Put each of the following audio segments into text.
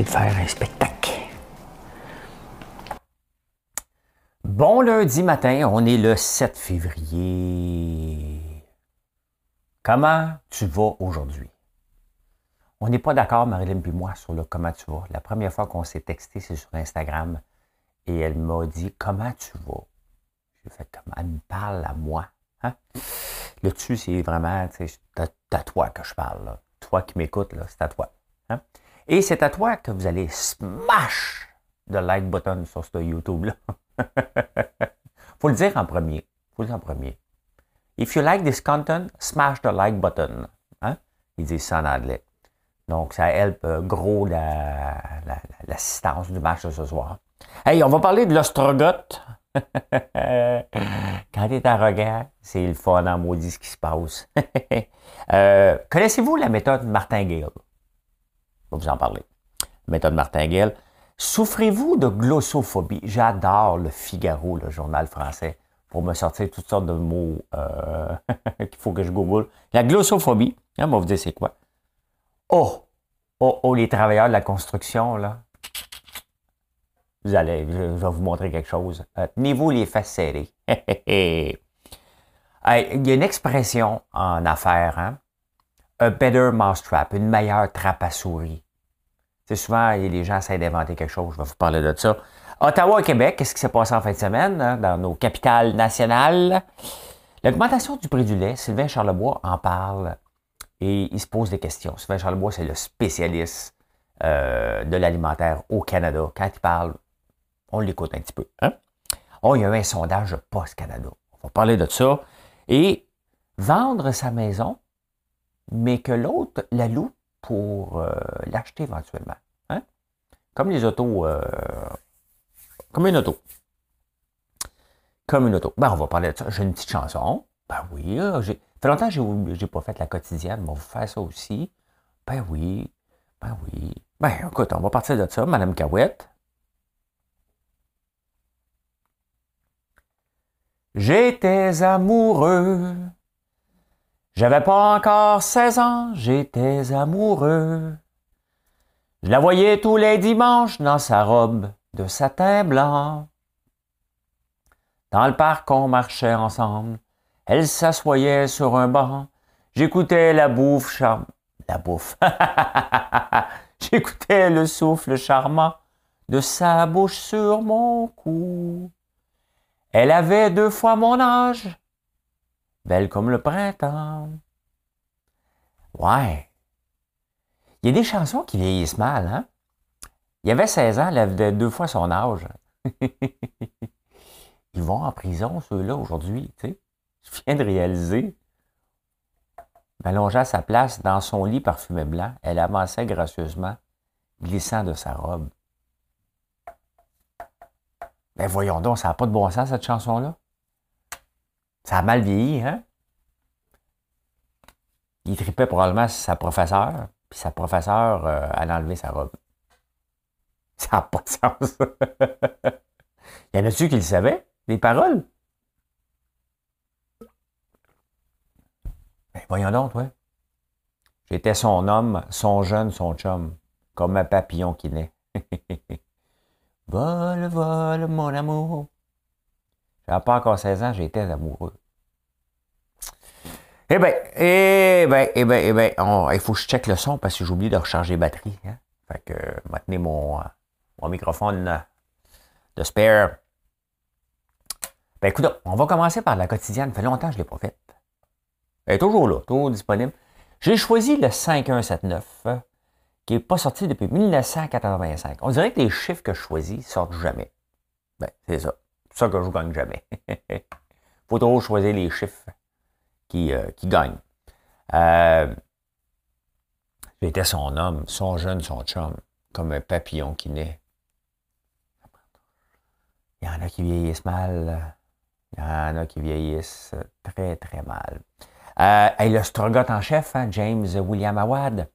De faire un spectacle. Bon lundi matin, on est le 7 février. Comment tu vas aujourd'hui? On n'est pas d'accord, Marilyn et moi, sur le comment tu vas. La première fois qu'on s'est texté, c'est sur Instagram. Et elle m'a dit Comment tu vas? J'ai fait comment elle me parle à moi. Hein? Le dessus, c'est vraiment c'est à toi que je parle. Toi qui m'écoutes, c'est à toi. Hein? Et c'est à toi que vous allez smash le like button sur ce YouTube-là. Faut le dire en premier. Faut le dire en premier. If you like this content, smash the like button. Hein? Ils disent ça en anglais. Donc, ça aide euh, gros l'assistance du match de ce soir. Hey, on va parler de l'ostrogoth. Quand tu es arrogant, c'est le fun en maudit ce qui se passe. euh, Connaissez-vous la méthode Martingale? Vous en parler. Méthode Martingale. Souffrez-vous de glossophobie? J'adore le Figaro, le journal français, pour me sortir toutes sortes de mots euh, qu'il faut que je google. La glossophobie, hein, on va vous dire c'est quoi? Oh, oh, oh, les travailleurs de la construction, là. Vous allez, je vais vous montrer quelque chose. Euh, tenez-vous les fesses serrées. Il y a une expression en affaires, hein? A better mousetrap, une meilleure trappe à souris. C'est souvent, les gens essaient d'inventer quelque chose. Je vais vous parler de ça. Ottawa et Québec, qu'est-ce qui s'est passé en fin de semaine hein, dans nos capitales nationales? L'augmentation du prix du lait, Sylvain Charlebois en parle et il se pose des questions. Sylvain Charlebois, c'est le spécialiste euh, de l'alimentaire au Canada. Quand il parle, on l'écoute un petit peu. Hein? Oh, il y a eu un sondage Post Canada. On va parler de ça. Et vendre sa maison, mais que l'autre la loue pour euh, l'acheter éventuellement. Hein? Comme les autos, euh, comme une auto. Comme une auto. Ben, on va parler de ça. J'ai une petite chanson. Ben oui, euh, j'ai. Ça fait longtemps que je n'ai pas fait la quotidienne, mais on va faire ça aussi. Ben oui, ben oui. Ben écoute, on va partir de ça, Madame Cahouette. J'étais amoureux j'avais pas encore 16 ans, j'étais amoureux. Je la voyais tous les dimanches dans sa robe de satin blanc. Dans le parc, on marchait ensemble. Elle s'assoyait sur un banc. J'écoutais la bouffe charmante. La bouffe. J'écoutais le souffle charmant de sa bouche sur mon cou. Elle avait deux fois mon âge belle comme le printemps. Ouais. Il y a des chansons qui vieillissent mal, hein? Il avait 16 ans, elle avait deux fois son âge. Ils vont en prison, ceux-là, aujourd'hui, tu sais. Je viens de réaliser. Allongée à sa place, dans son lit parfumé blanc, elle avançait gracieusement, glissant de sa robe. Ben, voyons donc, ça n'a pas de bon sens, cette chanson-là. Ça a mal vieilli, hein? Il tripait probablement sa professeure, puis sa professeure, euh, a enlevé sa robe. Ça n'a pas de sens. Il y en a-tu qui le savaient, les paroles? Ben, voyons donc, ouais. J'étais son homme, son jeune, son chum, comme un papillon qui naît. vol, vol, mon amour. J'avais pas encore 16 ans, j'étais amoureux. Eh bien, eh bien, eh bien, eh bien, il faut que je check le son parce que j'ai oublié de recharger la batterie. Hein? Fait que, maintenez mon, euh, mon microphone euh, de spare. Ben écoute, on va commencer par la quotidienne. Ça fait longtemps que je ne l'ai pas. Elle est toujours là, toujours disponible. J'ai choisi le 5179, euh, qui n'est pas sorti depuis 1985. On dirait que les chiffres que je choisis sortent jamais. Ben, c'est ça. Ça que je gagne jamais. faut toujours choisir les chiffres qui, euh, qui gagnent. Euh, Il était son homme, son jeune, son chum, comme un papillon qui naît. Il y en a qui vieillissent mal. Il y en a qui vieillissent très, très mal. Euh, et le Strogot en chef, hein, James William Awad,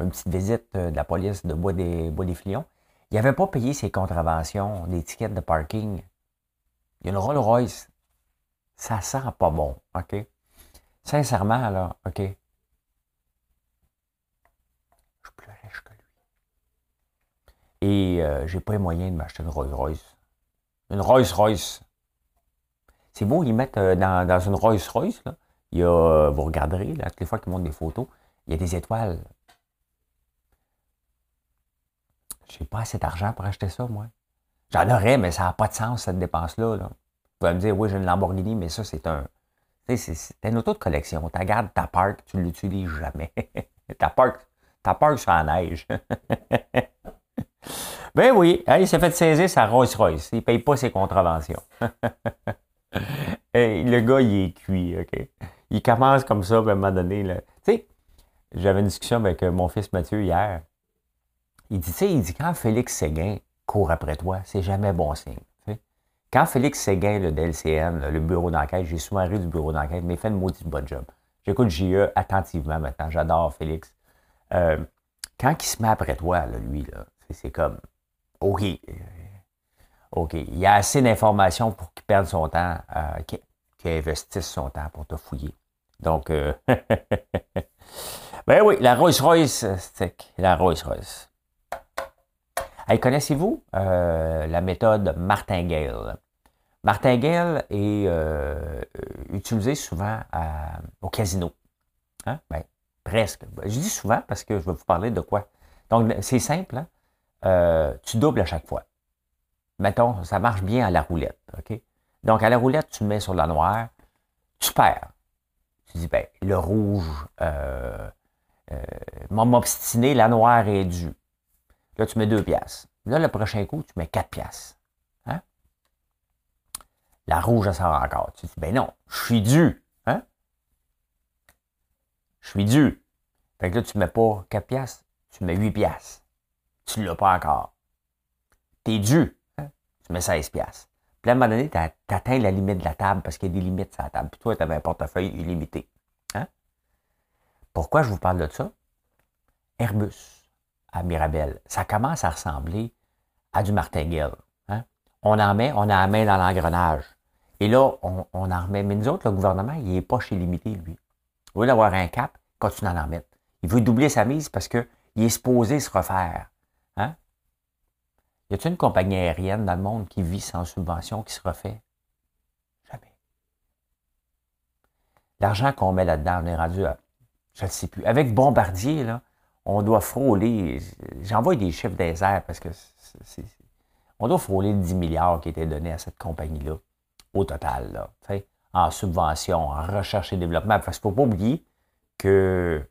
une petite visite euh, de la police de Bois des, Bois des Filions. Il n'avait pas payé ses contraventions, des tickets de parking. Il y a une Rolls Royce. Ça sent pas bon, OK? Sincèrement, là, OK? Je suis plus riche que lui. Et euh, j'ai pas les moyens de m'acheter une Rolls Royce. Une Rolls Royce. C'est beau, ils mettent euh, dans, une Rolls Royce, là, euh, vous regarderez, là, toutes les fois qu'ils montrent des photos, il y a des étoiles. Je n'ai pas assez d'argent pour acheter ça, moi. J'en aurais, mais ça n'a pas de sens, cette dépense-là. Là. Vous pouvez me dire, oui, j'ai une Lamborghini, mais ça, c'est un. C'est une auto de collection. Tu gardes ta park, tu ne l'utilises jamais. ta park, ta park sur la neige. ben oui, il s'est fait saisir sa Rolls Royce. Il ne paye pas ses contraventions. le gars, il est cuit, OK? Il commence comme ça, à un moment donné. Tu sais, j'avais une discussion avec euh, mon fils Mathieu hier. Il dit, tu sais, il dit, quand Félix Séguin court après toi, c'est jamais bon signe. Quand Félix Séguin, le DLCN, le bureau d'enquête, j'ai souvent ri du bureau d'enquête, mais fait une maudite bonne job. J'écoute JE attentivement maintenant. J'adore Félix. Euh, quand il se met après toi, lui, là, c'est comme OK. OK. Il y a assez d'informations pour qu'il perde son temps, euh, qu'il investisse son temps pour te fouiller. Donc, euh, ben oui, la Rolls Royce, c'est la Rolls Royce. Hey, connaissez-vous euh, la méthode martingale? Martingale est euh, utilisée souvent au casino. Hein? Ben, presque. Je dis souvent parce que je vais vous parler de quoi? Donc, c'est simple. Hein? Euh, tu doubles à chaque fois. Mettons, ça marche bien à la roulette. Donc, à la roulette, tu mets sur la noire, tu perds. Tu dis, ben, le rouge euh, m'a obstiné, la noire est due. Là, tu mets deux piastres. Là, le prochain coup, tu mets quatre piastres. Hein? La rouge, elle sort encore. Tu dis, ben non, je suis dû. Hein? Je suis dû. Fait que là, tu mets pas quatre piastres, tu mets huit piastres. Tu l'as pas encore. Tu es dû. Hein? Tu mets 16 piastres. Puis à un moment donné, tu atteins la limite de la table parce qu'il y a des limites sur la table. Puis toi, tu avais un portefeuille illimité. Pourquoi je vous parle de ça? Airbus à Mirabel. Ça commence à ressembler à du martingale. Hein? On en met, on a la main dans l'engrenage. Et là, on, en remet. Mais nous autres, le gouvernement, il n'est pas chez limité, lui. Au lieu d'avoir un cap, continue en mettre. Il veut doubler sa mise parce qu'il est supposé se refaire. Hein? Y a-t-il une compagnie aérienne dans le monde qui vit sans subvention, qui se refait? Jamais. L'argent qu'on met là-dedans, on est rendu à, je ne sais plus. Avec Bombardier, là, on doit frôler, j'envoie des chiffres des parce que c'est, on doit frôler 10 milliards qui étaient donnés à cette compagnie-là, au total, en subvention, en recherche et développement. Parce qu'il ne faut pas oublier que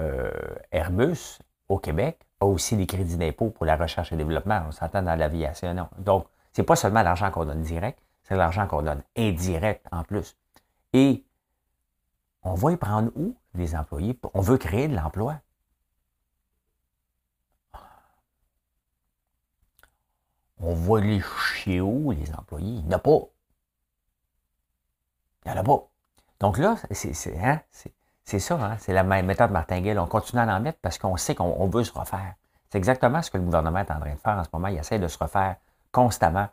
euh, Airbus, au Québec, a aussi des crédits d'impôt pour la recherche et développement. On s'entend dans l'aviation. Donc, c'est pas seulement l'argent qu'on donne direct, c'est l'argent qu'on donne indirect en plus. Et on va y prendre où, les employés? On veut créer de l'emploi. On va les où, les employés? Il n'y en a pas. Il n'y en a pas. Donc là, c'est hein, ça, hein, c'est la même méthode martingale. On continue à en mettre parce qu'on sait qu'on veut se refaire. C'est exactement ce que le gouvernement est en train de faire en ce moment. Il essaie de se refaire constamment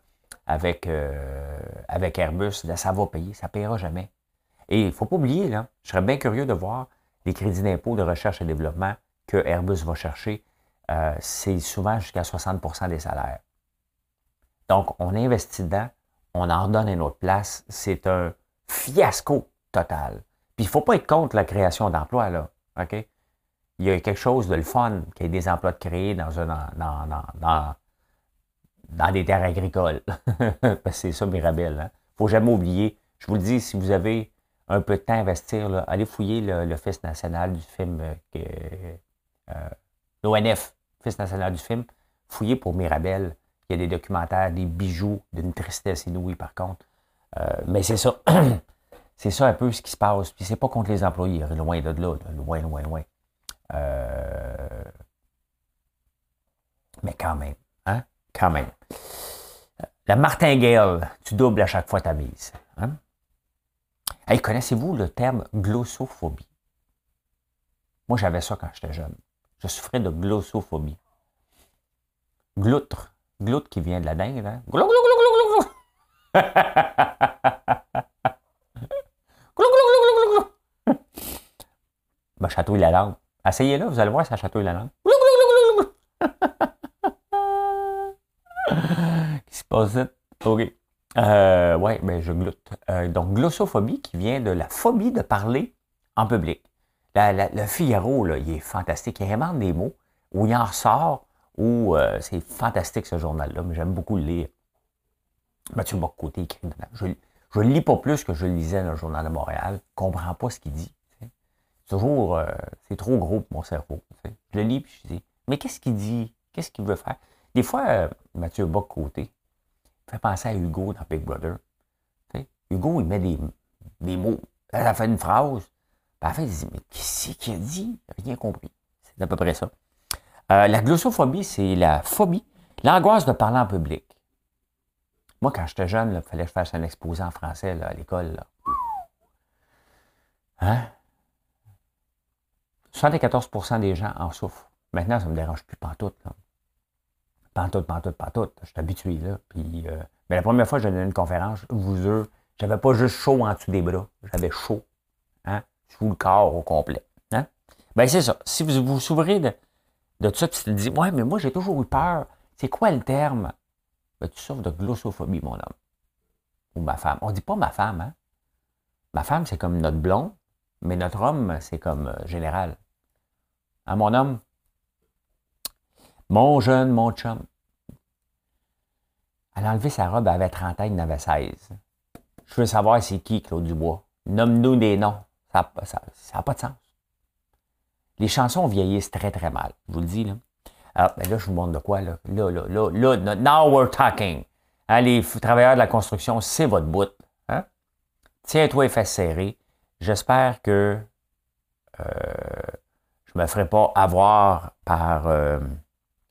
avec, euh, Airbus. ça va payer, ça ne payera jamais. Et il ne faut pas oublier, là, je serais bien curieux de voir les crédits d'impôt de recherche et développement que Airbus va chercher. Euh, c'est souvent jusqu'à 60% des salaires. Donc, on investit dedans, on en redonne une autre place. C'est un fiasco total. Puis, il ne faut pas être contre la création d'emplois, là. OK? Il y a quelque chose de le fun qu'il y ait des emplois de créer dans, un, dans, dans, des terres agricoles. Parce que c'est ça, Mirabel. Il hein. ne faut jamais oublier. Je vous le dis, si vous avez un peu de temps à investir, allez fouiller l'Office national du film, euh, euh, l'ONF, l'Office national du film. Fouillez pour Mirabel. Il y a des documentaires, des bijoux d'une tristesse inouïe, par contre. Euh, mais c'est ça. c'est ça un peu ce qui se passe. Puis c'est pas contre les employés, loin de là, loin, loin, loin. Euh, Mais quand même, hein? Quand. La martingale, tu doubles à chaque fois ta mise. Hein? Hey, connaissez-vous le terme glossophobie? Moi, j'avais ça quand j'étais jeune. Je souffrais de glossophobie. Gloutre. Gloutre qui vient de la dingue, hein? Glou, glou, glou, glou, glou, glou. glou. Ben, chatouille la langue. Essayez-le, vous allez voir, ça chatouille la langue. Glou, glou, glou, glou, glou. Qui se passe là? OK. Euh, ouais, ben, je gloute. Euh, donc, glossophobie qui vient de la phobie de parler en public. La, la, le Figaro, là, il est fantastique. Il invente des mots où il en ressort, euh, c'est fantastique ce journal-là, mais j'aime beaucoup le lire. Mathieu Boccoté écrit dedans. Je ne lis pas plus que je le lisais dans le Journal de Montréal. Je ne comprends pas ce qu'il dit. Toujours, euh, c'est trop gros pour mon cerveau. Je le lis puis je dis, mais qu'est-ce qu'il dit? Qu'est-ce qu'il veut faire? Des fois, euh, Mathieu Boccoté fait penser à Hugo dans Big Brother. T'sais? Hugo, il met des, mots. Elle a fait une phrase. Puis à la il dit, mais qu'est-ce qu'il a dit? Rien compris. C'est à peu près ça. Euh, la glossophobie, c'est la phobie, l'angoisse de parler en public. Moi, quand j'étais jeune, il fallait que je fasse un exposé en français à l'école. Hein? 74% des gens en souffrent. Maintenant, ça ne me dérange plus pantoute. Là. Pantoute, pantoute, pantoute. Je suis habitué. Là. Puis, euh, mais la première fois que j'ai donné une conférence, je vous jure, j'avais pas juste chaud en dessous des bras. J'avais chaud. Hein? Sous le corps au complet. Hein? Ben, c'est ça. Si vous vous souvenez de, de tout ça, tu te dis, ouais, mais moi, j'ai toujours eu peur. C'est quoi le terme? Ben, tu souffres de glossophobie, mon homme. Ou ma femme. On dit pas ma femme, hein? Ma femme, c'est comme notre blond, mais notre homme, c'est comme euh, général. Hein, mon homme? Mon jeune, mon chum. Elle a enlevé sa robe, elle avait 30 ans, il en avait 16. Je veux savoir c'est qui, Claude Dubois. Nomme-nous des noms. Ça n'a pas de sens. Les chansons vieillissent très, très mal. Je vous le dis, là. Alors, ben là, je vous montre de quoi, là. Là, là, là, là, now we're talking. Hein, les travailleurs de la construction, c'est votre bout. Hein? Tiens-toi et fais serrer. J'espère que euh, je ne me ferai pas avoir par euh,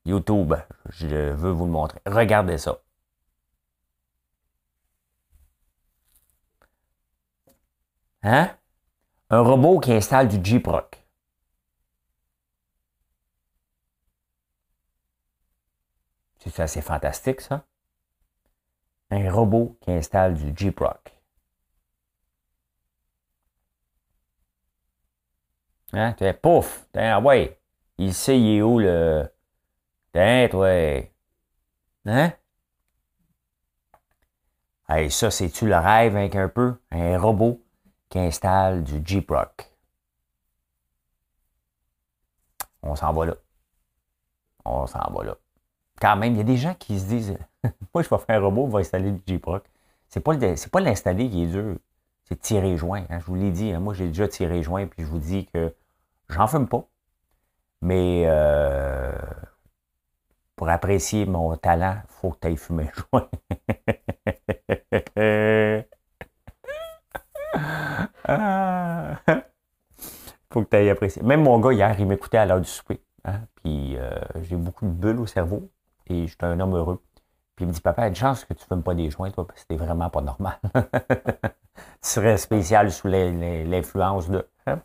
YouTube. Je veux vous le montrer. Regardez ça. Hein? Un robot qui installe du Jeep-Rock. C'est assez fantastique, ça. Un robot qui installe du Jeep-Rock. Hein? Tu pouf! Ah ouais! Il sait il est où le. Tiens, toi! Hein? Hey, ça, c'est-tu le rêve avec un peu? Un robot qui installe du Jeep Rock. On s'en va là. On s'en va là. Quand même, il y a des gens qui se disent Moi, je vais faire un robot, va installer du Jeep Rock. C'est pas, pas l'installer qui est dur, c'est tirer joint. Hein. Je vous l'ai dit, hein. moi j'ai déjà tiré joint, puis je vous dis que j'en fume pas. Mais euh, pour apprécier mon talent, il faut que tu ailles fumer joint. Ah! faut que tu ailles apprécier. Même mon gars, hier, il m'écoutait à l'heure du souper. Hein, puis euh, j'ai beaucoup de bulles au cerveau je suis un homme heureux. Puis il me dit, papa, il y a une chance que tu ne fumes pas des joints, toi, parce que c'était vraiment pas normal. tu serais spécial sous l'influence de. Hein?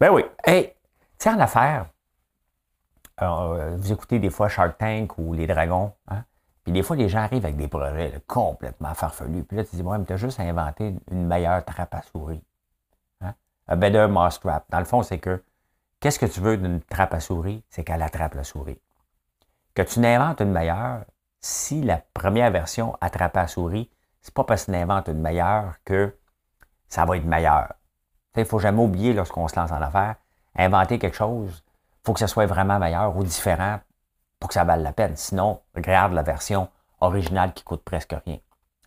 Ben oui. Hey, tiens, en affaire, euh, vous écoutez des fois Shark Tank ou Les Dragons, hein? Puis des fois, les gens arrivent avec des projets complètement farfelus. Puis là, tu dis, ouais, mais tu as juste inventé une meilleure trappe à souris. Hein? A better mousetrap. Dans le fond, c'est que, qu'est-ce que tu veux d'une trappe à souris? C'est qu'elle attrape la souris. Que tu n'inventes une meilleure, si la première version attrape la souris, c'est pas parce que tu n'inventes une meilleure que ça va être meilleur. Il ne faut jamais oublier lorsqu'on se lance en affaires, inventer quelque chose, il faut que ça soit vraiment meilleur ou différent pour que ça vaille la peine. Sinon, regarde la version originale qui coûte presque rien.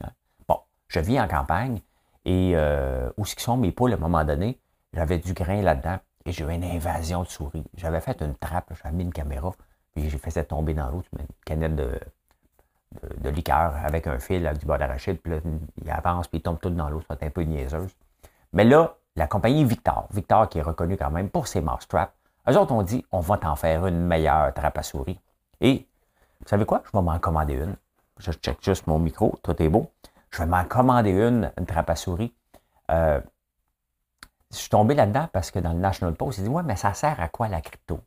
Hein. Bon, je vis en campagne et euh, où sont mes poules à un moment donné? J'avais du grain là-dedans et j'ai eu une invasion de souris. J'avais fait une trappe, j'avais mis une caméra, puis j'ai fait ça tomber dans l'eau, une canette de, de, liqueur avec un fil avec du beurre d'arachide, puis là, il avance, puis il tombe tout dans l'eau, c'est un peu niaiseuse. Mais là, la compagnie Victor, Victor qui est reconnu quand même pour ses mousetraps, eux autres ont dit, on va t'en faire une meilleure trappe à souris. Et vous savez quoi? Je vais m'en commander une. Je check juste mon micro, tout est beau. Je vais m'en commander une, une trappe à souris. Euh, je suis tombé là-dedans parce que dans le National Post, il dit Ouais, mais ça sert à quoi la crypto?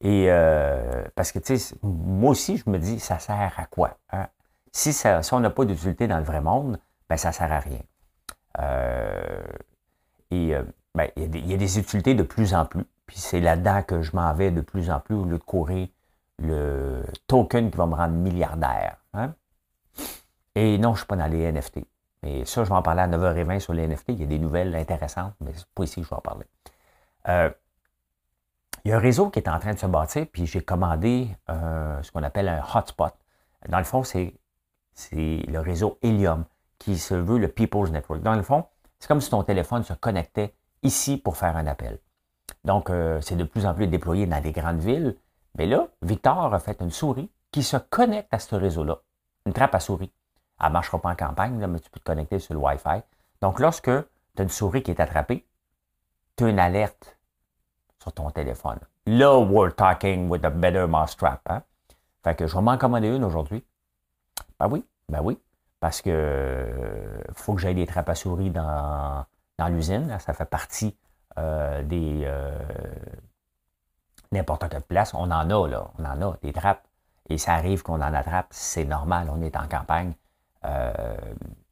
Et euh, parce que, tu sais, moi aussi, je me dis Ça sert à quoi? Hein? Si, ça, si on n'a pas d'utilité dans le vrai monde, ben ça ne sert à rien. Euh, et ben, il, y a des, utilités de plus en plus. Puis c'est là-dedans que je m'en vais de plus en plus au lieu de courir le token qui va me rendre milliardaire. Hein? Et non, je ne suis pas dans les NFT. Et ça, je vais en parler à 9h20 sur les NFT. Il y a des nouvelles intéressantes, mais c'est pas ici que je vais en parler. Euh, il y a un réseau qui est en train de se bâtir, puis j'ai commandé euh, ce qu'on appelle un hotspot. Dans le fond, c'est, le réseau Helium qui se veut le People's Network. Dans le fond, c'est comme si ton téléphone se connectait ici pour faire un appel. Donc, euh, c'est de plus en plus déployé dans des grandes villes. Mais là, Victor a fait une souris qui se connecte à ce réseau-là. Une trappe à souris. Elle ne marchera pas en campagne, mais tu peux te connecter sur le Wi-Fi. Donc, lorsque tu as une souris qui est attrapée, tu as une alerte ton téléphone. Là, we're talking with a better mousetrap. Hein? Fait que je vais m'en commander une aujourd'hui. Ben oui, ben oui. Parce que euh, faut que j'aille des trappes à souris dans, dans l'usine. Ça fait partie euh, des euh, n'importe quelle place. On en a, là. On en a des trappes. Et ça arrive qu'on en attrape. C'est normal. On est en campagne.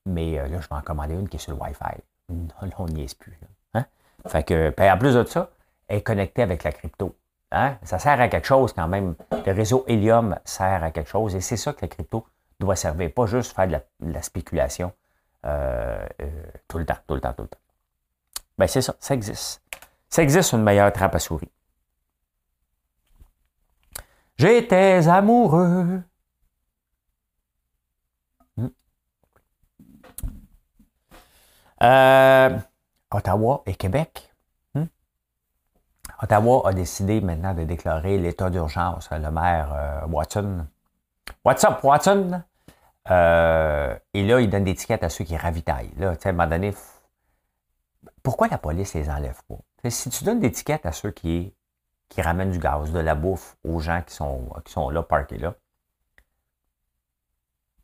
Mais là, je vais en commander une qui est sur le Wi-Fi. Là, on n'y est plus. Hein? Fait que, en plus de ça, est connectée avec la crypto. Hein? Ça sert à quelque chose quand même. Le réseau Helium sert à quelque chose et c'est ça que la crypto doit servir. Pas juste faire de la, spéculation euh, tout le temps, tout le temps, tout le temps. Ben c'est ça, ça existe. Ça existe une meilleure trappe à souris. J'étais amoureux Euh, Ottawa et Québec. Ottawa a décidé maintenant de déclarer l'état d'urgence. Le maire euh, Watson. What's up, Watson? Euh, et là, il donne des tickets à ceux qui ravitaillent. Là, à un moment donné, pourquoi la police les enlève pas? si tu donnes des tickets à ceux qui, qui ramènent du gaz, de la bouffe aux gens qui sont, qui sont là, parqués là,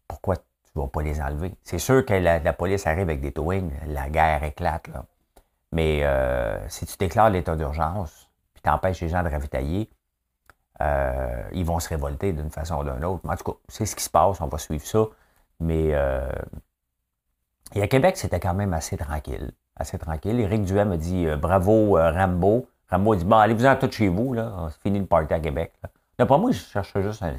pourquoi tu ne vas pas les enlever? C'est sûr que la, police arrive avec des towings, la guerre éclate. Là. Mais euh, si tu déclares l'état d'urgence, puis tu empêches les gens de ravitailler, euh, ils vont se révolter d'une façon ou d'une autre. en tout cas, c'est ce qui se passe, on va suivre ça. Mais euh, et à Québec, c'était quand même assez tranquille. Assez tranquille. Éric Duhem a dit bravo Rambo. Rambo dit Bon, allez-vous-en tout chez vous, là. C'est fini le party à Québec. Pas moi, je cherche juste un,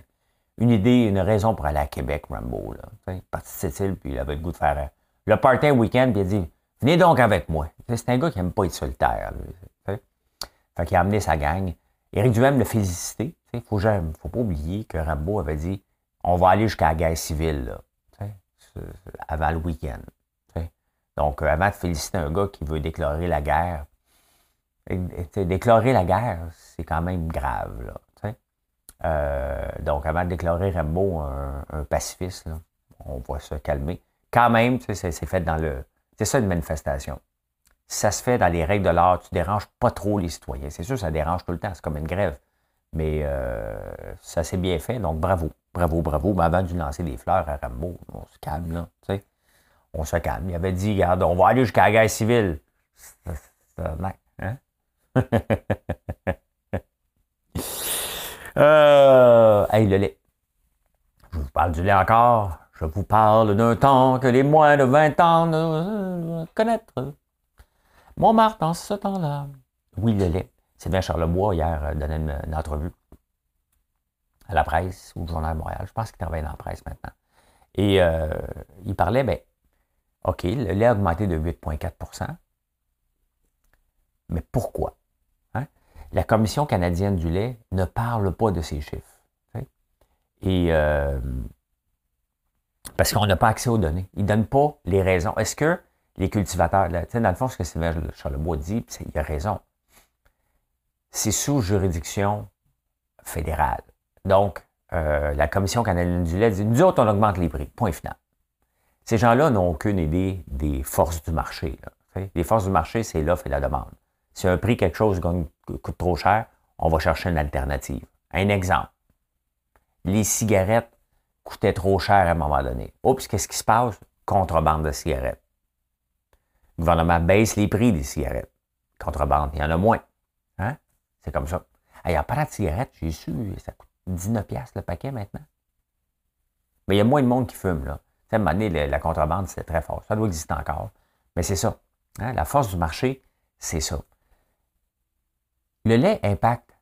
une idée, une raison pour aller à Québec, Rambo. Là. Parti de puis il avait le goût de faire le party week-end, puis il a dit Venez donc avec moi. C'est un gars qui n'aime pas être solitaire. Lui, fait qu'il a amené sa gang. Éric Duhem l'a félicité. Il ne faut, faut pas oublier que Rambo avait dit on va aller jusqu'à la guerre civile là, avant le week-end. Donc, euh, avant de féliciter un gars qui veut déclarer la guerre, déclarer la guerre, c'est quand même grave. Là. Euh, donc, avant de déclarer Rambo un, pacifiste, on va se calmer. Quand même, c'est fait dans le. C'est ça une manifestation. Ça se fait dans les règles de l'art, tu déranges pas trop les citoyens. C'est sûr, ça dérange tout le temps, c'est comme une grève. Mais euh, ça s'est bien fait, donc bravo. Bravo, bravo. Mais avant de lancer des fleurs à Rambo, on se calme, là. Tu sais. On se calme. Il avait dit, regarde, on va aller jusqu'à la guerre civile. C'est hein? Euh, hey, le lait. Je vous parle du lait encore. Je vous parle d'un temps que les moins de 20 ans ne connaître. Montmartre en ce temps-là. Oui, le lait. Sylvain Charlebois, hier, euh, donnait une, entrevue à la presse ou au Journal de Montréal. Je pense qu'il travaille dans la presse maintenant. Et euh, il parlait, ben, OK, le lait a augmenté de 8,4% Mais pourquoi? la Commission canadienne du lait ne parle pas de ces chiffres. Et euh, parce qu'on n'a pas accès aux données. Ils ne donnent pas les raisons. Est-ce que les cultivateurs, là, dans le fond, ce que Sylvain Charlebois dit, il a raison. C'est sous juridiction fédérale. Donc, euh, la Commission canadienne du lait dit, nous autres, on augmente les prix. Point final. Ces gens-là n'ont aucune idée des forces du marché. les forces du marché, c'est l'offre et la demande. Si un prix, quelque chose coûte trop cher, on va chercher une alternative. Un exemple. les cigarettes coûtaient trop cher à un moment donné. Oups, qu'est-ce qui se passe? Contrebande de cigarettes. Le gouvernement baisse les prix des cigarettes. Contrebande, il y en a moins. Hein? C'est comme ça. Il y a pas de cigarettes, j'ai su, ça coûte 19$ le paquet maintenant. Mais il y a moins de monde qui fume, là. à un moment donné, la contrebande, c'est très fort. Ça doit exister encore. Mais c'est ça. Hein? La force du marché, c'est ça. Le lait impacte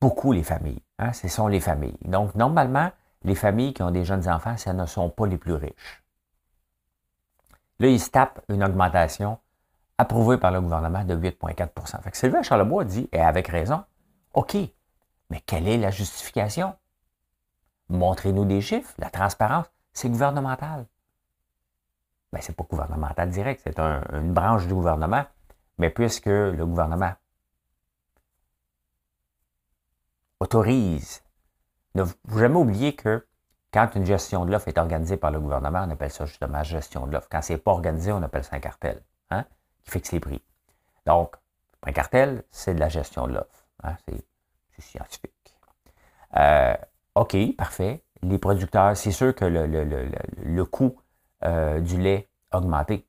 beaucoup les familles. Hein? Ce sont les familles. Donc, normalement, les familles qui ont des jeunes enfants, ce ne sont pas les plus riches. Là, ils tapent une augmentation approuvée par le gouvernement de 8,4% Fait que Sylvain Charlebois dit, et avec raison, OK, mais quelle est la justification? Montrez-nous des chiffres. La transparence, c'est gouvernemental. Bien, ce n'est pas gouvernemental direct, c'est une branche du gouvernement. Mais puisque le gouvernement autorise, ne faut jamais oublier que quand une gestion de l'offre est organisée par le gouvernement, on appelle ça justement gestion de l'offre. Quand ce n'est pas organisé, on appelle ça un cartel, hein, qui fixe les prix. Donc, un cartel, c'est de la gestion de l'offre. Hein, c'est scientifique. Euh, OK, parfait. Les producteurs, c'est sûr que le, coût euh, du lait a augmenté.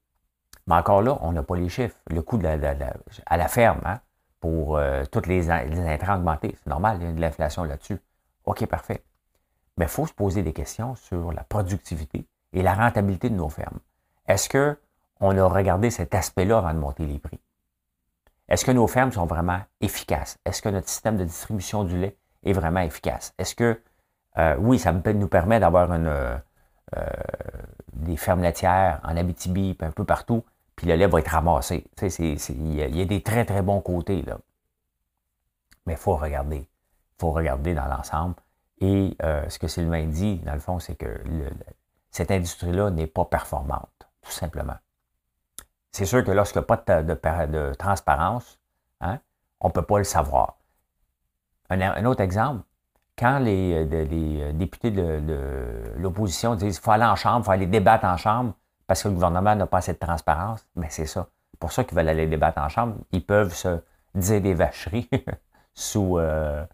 Mais encore là, on n'a pas les chiffres. Le coût à la ferme, hein, pour euh, tous les, les, intrants augmentés. C'est normal, il y a de l'inflation là-dessus. OK, parfait. Mais il faut se poser des questions sur la productivité et la rentabilité de nos fermes. Est-ce qu'on a regardé cet aspect-là avant de monter les prix? Est-ce que nos fermes sont vraiment efficaces? Est-ce que notre système de distribution du lait est vraiment efficace? Est-ce que, euh, oui, ça nous permet d'avoir euh, des fermes laitières en Abitibi, un peu partout, puis le lait va être ramassé. Il y, a des très, très bons côtés, là. Mais il faut regarder. Faut regarder dans l'ensemble. Et euh, ce que Sylvain dit, dans le fond, c'est que cette industrie-là n'est pas performante, tout simplement. C'est sûr que lorsqu'il n'y a pas de, transparence, hein, on ne peut pas le savoir. Un, autre exemple, quand les, les députés de, l'opposition disent qu'il faut aller en chambre, il faut aller débattre en chambre, parce que le gouvernement n'a pas assez de transparence, mais c'est ça. Pour ça qu'ils veulent aller débattre en chambre, ils peuvent se dire des vacheries sous euh,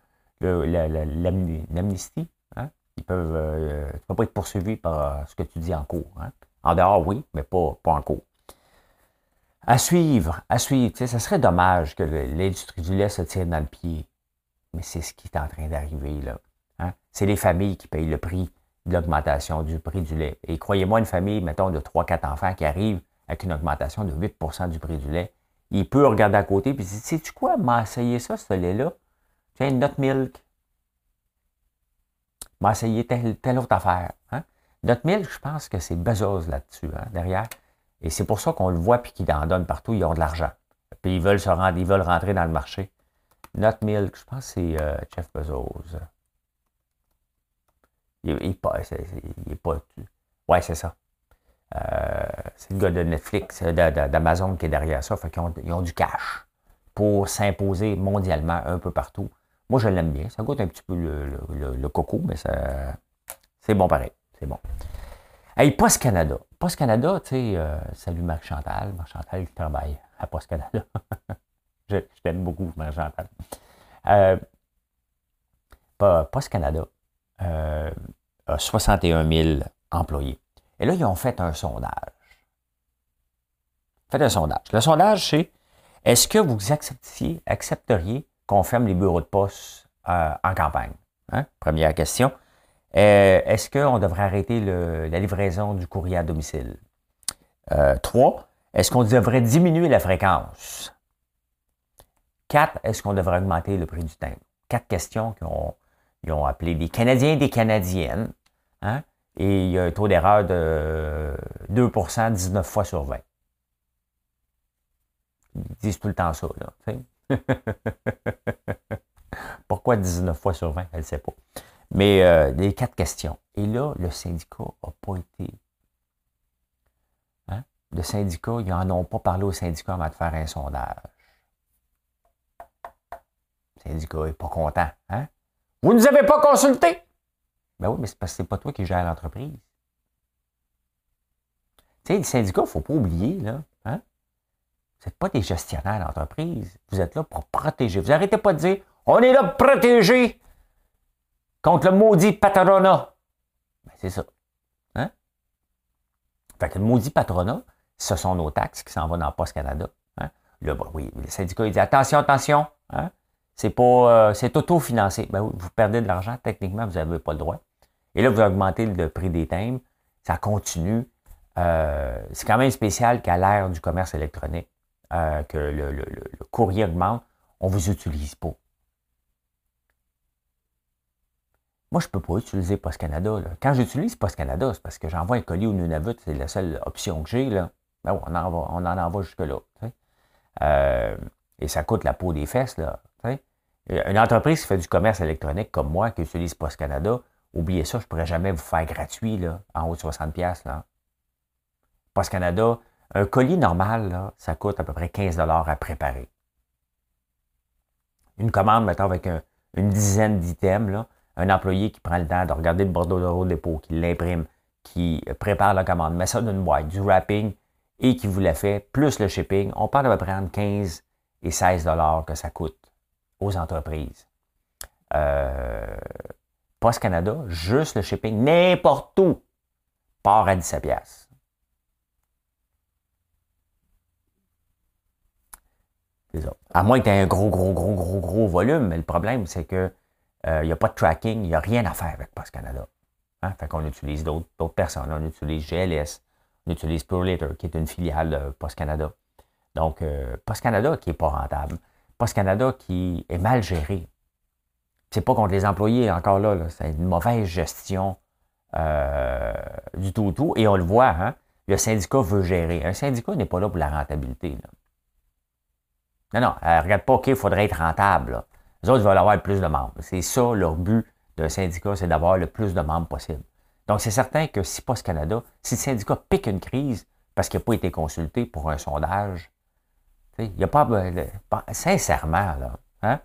l'amnistie. Hein? Ils peuvent. Euh, tu ne peux pas être poursuivi par ce que tu dis en cours. Hein? En dehors, oui, mais pas, pas en cours. À suivre, à suivre. Ça serait dommage que l'industrie du lait se tire dans le pied. Mais c'est ce qui est en train d'arriver là. Hein? C'est les familles qui payent le prix de l'augmentation du prix du lait. Et croyez-moi, une famille, mettons, de 3-4 enfants qui arrive avec une augmentation de 8% du prix du lait, il peut regarder à côté et dire Sais-tu quoi, m'a essayé ça, ce lait-là Tiens, une Nut Milk. M'a essayé telle, autre affaire. Hein? Nut Milk, je pense que c'est Bezos là-dessus, hein, derrière. Et c'est pour ça qu'on le voit puis qu'ils en donnent partout, ils ont de l'argent. Puis ils veulent se rendre, ils veulent rentrer dans le marché. Nut Milk, je pense que c'est euh, Jeff Bezos. Il, il, il, est pas. Ouais, c'est ça. Euh, c'est le gars de Netflix, euh, d'Amazon qui est derrière ça. Fait qu'ils ils ont du cash pour s'imposer mondialement un peu partout. Moi, je l'aime bien. Ça goûte un petit peu le, coco, mais ça, c'est bon pareil. C'est bon. Hey, Post Canada. Post Canada, tu sais, euh, salut Marc Chantal. Marc Chantal qui travaille à Post Canada. je, t'aime beaucoup, Marc Chantal. Euh, Post Canada euh, a 61 000 employés. Et là, ils ont fait un sondage. Faites un sondage. Le sondage, c'est est-ce que vous acceptiez, accepteriez qu'on ferme les bureaux de poste euh, en campagne? Hein? Première question. Euh, est-ce qu'on devrait arrêter la livraison du courrier à domicile? trois, est-ce qu'on devrait diminuer la fréquence? Quatre, est-ce qu'on devrait augmenter le prix du timbre? Quatre questions qui ont appelé des Canadiens et des Canadiennes. Hein? Et il y a un taux d'erreur de 2% 19 fois sur 20. Ils disent tout le temps ça, là. Pourquoi 19 fois sur 20? Elle ne sait pas. Mais euh, les quatre questions. Et là, le syndicat n'a pas été. Hein? Le syndicat, ils n'en ont pas parlé au syndicat avant de faire un sondage. Le syndicat n'est pas content. Hein? Vous ne nous avez pas consulté? Ben oui, mais c'est parce que c'est pas toi qui gères l'entreprise. Tu sais, les syndicats, il ne faut pas oublier, là. Vous n'êtes pas des gestionnaires d'entreprise. Vous êtes là pour protéger. Vous n'arrêtez pas de dire on est là pour protéger contre le maudit patronat. Ben, c'est ça. Hein? Fait que le maudit patronat, ce sont nos taxes qui s'en vont dans Post Canada. Hein? Là, ben oui, le syndicat, il dit attention, attention, hein? c'est pas, euh, c'est auto-financé. Ben vous perdez de l'argent, techniquement, vous n'avez pas le droit. Et là, vous augmentez le prix des thèmes, ça continue. Euh, c'est quand même spécial qu'à l'ère du commerce électronique, euh, que le, courrier augmente, on ne vous utilise pas. Moi, je ne peux pas utiliser Post Canada. Quand j'utilise Post Canada, c'est parce que j'envoie un colis au Nunavut, c'est la seule option que j'ai. Là. Ben, on, en on en envoie jusque-là. Euh, et ça coûte la peau des fesses. Là, Une entreprise qui fait du commerce électronique comme moi, qui utilise Post Canada, oubliez ça, je ne pourrais jamais vous faire gratuit là, en haut de 60$. Là. Post Canada, un colis normal, ça coûte à peu près 15 à préparer. Une commande, mettons, avec une dizaine d'items, un employé qui prend le temps de regarder le bordeaux de dépôt, qui l'imprime, qui prépare la commande, met ça dans une boîte, du wrapping et qui vous la fait, plus le shipping, on parle de prendre 15 et 16 dollars que ça coûte aux entreprises. Euh, Post Canada, juste le shipping, n'importe où, part à 17 À moins que tu aies un gros, gros, gros, gros, gros volume, mais le problème, c'est que il euh, n'y a pas de tracking, il n'y a rien à faire avec Post Canada. Hein? Fait qu'on utilise d'autres personnes. On utilise GLS, on utilise ProLater, qui est une filiale de Post Canada. Donc, euh, Post Canada qui n'est pas rentable. Post Canada qui est mal géré. C'est pas contre les employés, encore là, c'est une mauvaise gestion euh, du tout, tout. Et on le voit, hein? le syndicat veut gérer. Un syndicat n'est pas là pour la rentabilité. Non, non, regarde pas, OK, il faudrait être rentable. Les autres veulent avoir le plus de membres. C'est ça leur but d'un syndicat, c'est d'avoir le plus de membres possible. Donc, c'est certain que si Post Canada, si le syndicat pique une crise parce qu'il n'a pas été consulté pour un sondage, il n'y a pas, Sincèrement, là. Hein?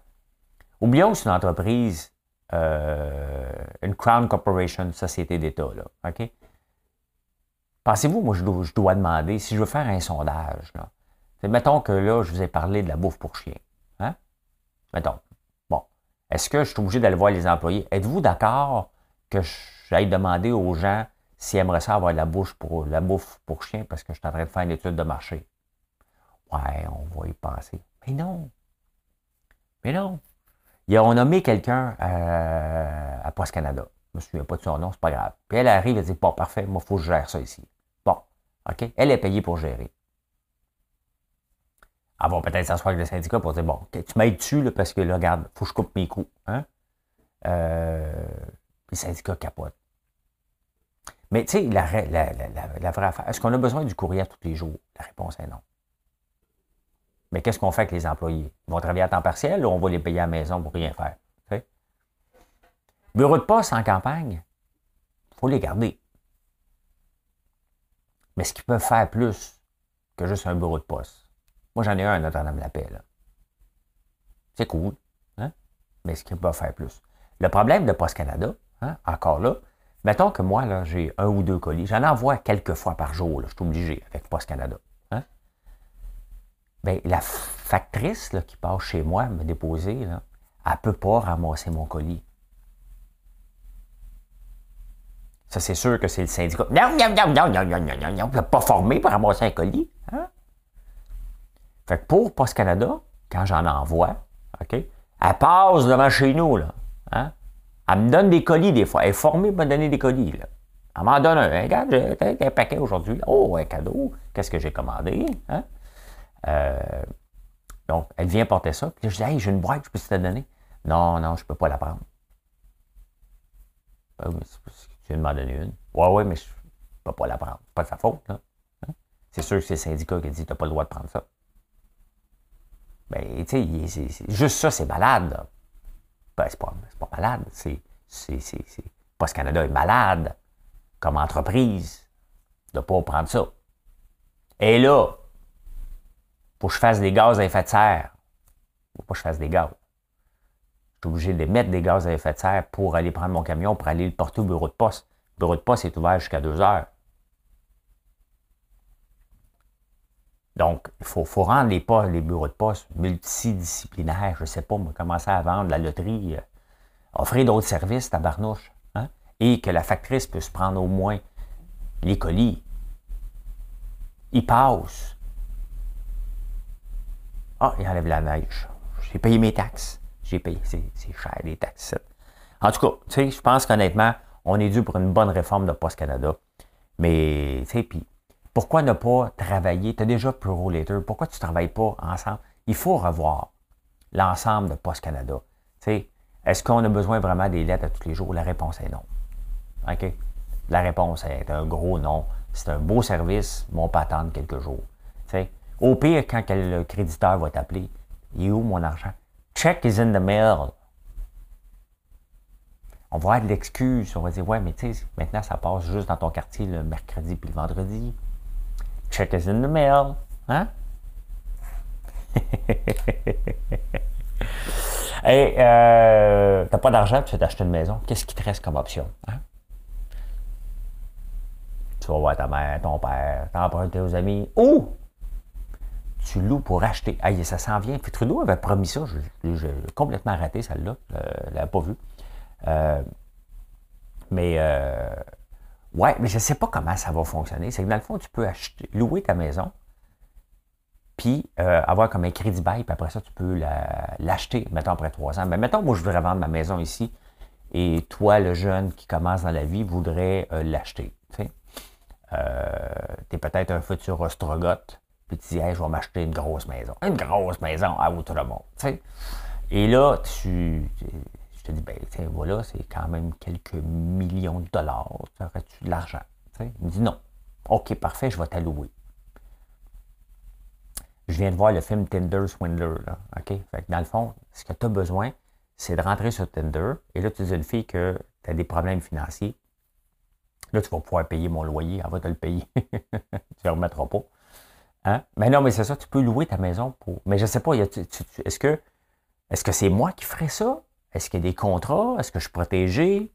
Oublions que c'est une entreprise, euh, une Crown Corporation, société d'État, là. OK? Pensez-vous, moi, je dois, demander, si je veux faire un sondage, là, mettons que là, je vous ai parlé de la bouffe pour chien. Hein? Mettons. Est-ce que je suis obligé d'aller voir les employés? Êtes-vous d'accord que j'aille demander aux gens s'ils aimeraient ça avoir la, bouche pour, la bouffe pour chien parce que je suis en train de faire une étude de marché? Ouais, on va y penser. Mais non. Mais non. On a nommé quelqu'un euh, à Post Canada. Je me souviens pas de son nom, c'est pas grave. Puis elle arrive et dit Bon, parfait, moi, il faut que je gère ça ici. Bon, OK? Elle est payée pour gérer. Elle va peut-être s'asseoir avec le syndicat pour dire Bon, tu m'aides dessus là, parce que là, regarde, il faut que je coupe mes coûts. Hein? Euh, le syndicat capote. Mais tu sais, la, vraie affaire, est-ce qu'on a besoin du courrier tous les jours? La réponse est non. Mais qu'est-ce qu'on fait avec les employés? Ils vont travailler à temps partiel ou on va les payer à la maison pour rien faire? Bureau de poste en campagne, il faut les garder. Mais est-ce qu'ils peuvent faire plus que juste un bureau de poste? Moi, j'en ai un à Notre-Dame-la-Paix. C'est cool, hein? Mais ce qu'il va faire plus. Le problème de Post Canada, hein, encore là, mettons que moi, j'ai un ou deux colis. J'en envoie quelques fois par jour, je suis obligé, avec Post Canada. Hein? La factrice là, qui passe chez moi me déposer, là, elle ne peut pas ramasser mon colis. Ça, c'est sûr que c'est le syndicat. Non, non, non, non, non, non, non, non, pas formé pour ramasser un colis. Fait que pour Post Canada, quand j'en envoie, OK, elle passe devant chez nous, là. Hein? Elle me donne des colis des fois. Elle est formée pour me donner des colis, là. Elle m'en donne un. Regarde, j'ai un paquet aujourd'hui. Oh, un cadeau. Qu'est-ce que j'ai commandé? Hein? Euh, donc, elle vient porter ça. Puis là, je dis, hey, j'ai une boîte, je peux te la donner? Non, non, je ne peux pas la prendre. Ben tu viens de m'en donner une. Ouais, ouais, mais je ne peux pas la prendre. C'est pas de sa faute, là. Hein? C'est sûr que c'est le syndicat qui dit, tu n'as pas le droit de prendre ça. Ben, tu sais, juste ça, c'est malade. Ben, c'est pas, pas, malade. C'est, Post Canada est malade comme entreprise de ne pas prendre ça. Et là, faut que je fasse des gaz à effet de serre. Faut pas que je fasse des gaz. Je suis obligé de mettre des gaz à effet de serre pour aller prendre mon camion, pour aller le porter au bureau de poste. Le bureau de poste est ouvert jusqu'à 2 heures. Donc, il faut, rendre les, bureaux de poste multidisciplinaires. Je ne sais pas, moi, commencer à vendre la loterie. Euh, Offrez d'autres services, tabarnouche. Hein? Et que la factrice puisse prendre au moins les colis. Il passe. Ah, il enlève la neige. J'ai payé mes taxes. J'ai payé. C'est cher, les taxes. En tout cas, tu sais, je pense qu'honnêtement, on est dû pour une bonne réforme de Post Canada. Mais, tu sais, puis, pourquoi ne pas travailler? Tu as déjà Pro Later. Pourquoi tu ne travailles pas ensemble? Il faut revoir l'ensemble de Post Canada. Est-ce qu'on a besoin vraiment des lettres à tous les jours? La réponse est non. OK? La réponse est un gros non. C'est un beau service, mais on peut attendre quelques jours. Au pire, quand le créditeur va t'appeler, il est où mon argent? Check is in the mail. On va avoir de l'excuse. On va dire, ouais, mais tu sais, maintenant, ça passe juste dans ton quartier le mercredi puis le vendredi. Check is in the mail. Hein? Et euh, t'as pas d'argent, tu vas t'acheter une maison. Qu'est-ce qui te reste comme option? Hein? Tu vas voir ta mère, ton père, t'emprunter aux amis. Ou tu loues pour acheter. Aïe, ça s'en vient. Puis Trudeau avait promis ça. J'ai complètement raté celle-là. Je ne l'avais pas vue. Euh, mais euh, ouais, mais je ne sais pas comment ça va fonctionner. C'est que dans le fond, tu peux louer ta maison, puis euh, avoir comme un crédit bail, puis après ça, tu peux l'acheter, mettons, après trois ans. Mais mettons, moi, je voudrais vendre ma maison ici, et toi, le jeune qui commence dans la vie, voudrais l'acheter. Tu es peut-être un futur ostrogoth, puis tu dis, hey, je vais m'acheter une grosse maison. Une grosse maison à Outremont. sais. Et là, tu, te dis, ben, voilà, c'est quand même quelques millions de dollars. Aurais-tu de l'argent? Il me dit non. OK, parfait, je vais t'allouer. Je viens de voir le film Tinder Swindler. Là, OK? Fait que dans le fond, ce que tu as besoin, c'est de rentrer sur Tinder. Et là, tu dis à une fille que tu as des problèmes financiers. Là, tu vas pouvoir payer mon loyer. Elle va te le payer. tu ne remettras pas. Hein? Mais non, mais c'est ça, tu peux louer ta maison pour. Mais je ne sais pas, est-ce que est-ce que c'est moi qui ferais ça? Est-ce qu'il y a des contrats? Est-ce que je suis protégé?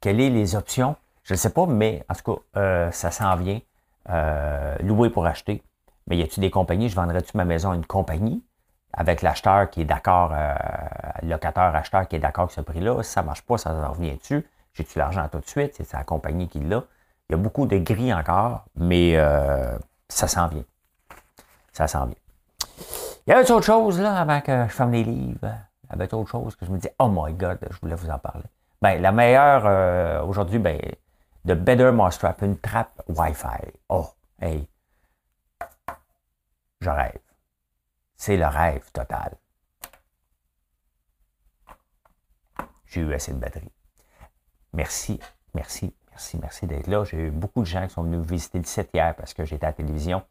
Quelles sont les options? Je ne sais pas, mais en tout cas, euh, ça s'en vient. Euh, louer pour acheter. Mais y a-t-il des compagnies? Je vendrais-tu ma maison à une compagnie avec l'acheteur qui est d'accord, euh, locataire-acheteur qui est d'accord avec ce prix-là? Si ça ne marche pas, ça en revient dessus. J'ai-tu l'argent tout de suite? C'est la compagnie qui l'a. Il y a beaucoup de gris encore, mais ça s'en vient. Ça s'en vient. Il y avait autre chose, là, avant que je ferme les livres. Avait autre chose que je me dis, oh my God, je voulais vous en parler. Ben, la meilleure euh, aujourd'hui, ben, de Better Mousetrap, une trappe Wi-Fi. Oh, hey. Je rêve. C'est le rêve total. J'ai eu assez de batterie. Merci, merci, Merci, merci d'être là. J'ai eu beaucoup de gens qui sont venus visiter le site hier parce que j'étais à la télévision.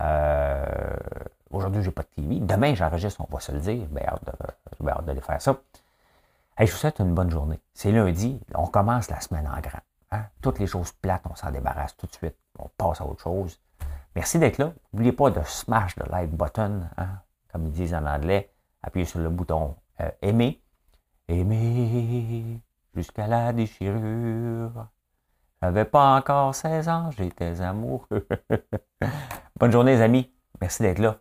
Euh, aujourd'hui, je n'ai pas de TV. Demain, j'enregistre, on va se le dire. J'ai hâte, de, hâte d'aller faire ça. je vous souhaite une bonne journée. C'est lundi. On commence la semaine en grand. Hein? Toutes les choses plates, on s'en débarrasse tout de suite. On passe à autre chose. Merci d'être là. N'oubliez pas de smash le like button, hein, comme ils disent en anglais. Appuyez sur le bouton euh, aimer. Aimer jusqu'à la déchirure. J'avais pas encore 16 ans, j'étais amoureux. Bonne journée les amis. Merci d'être là.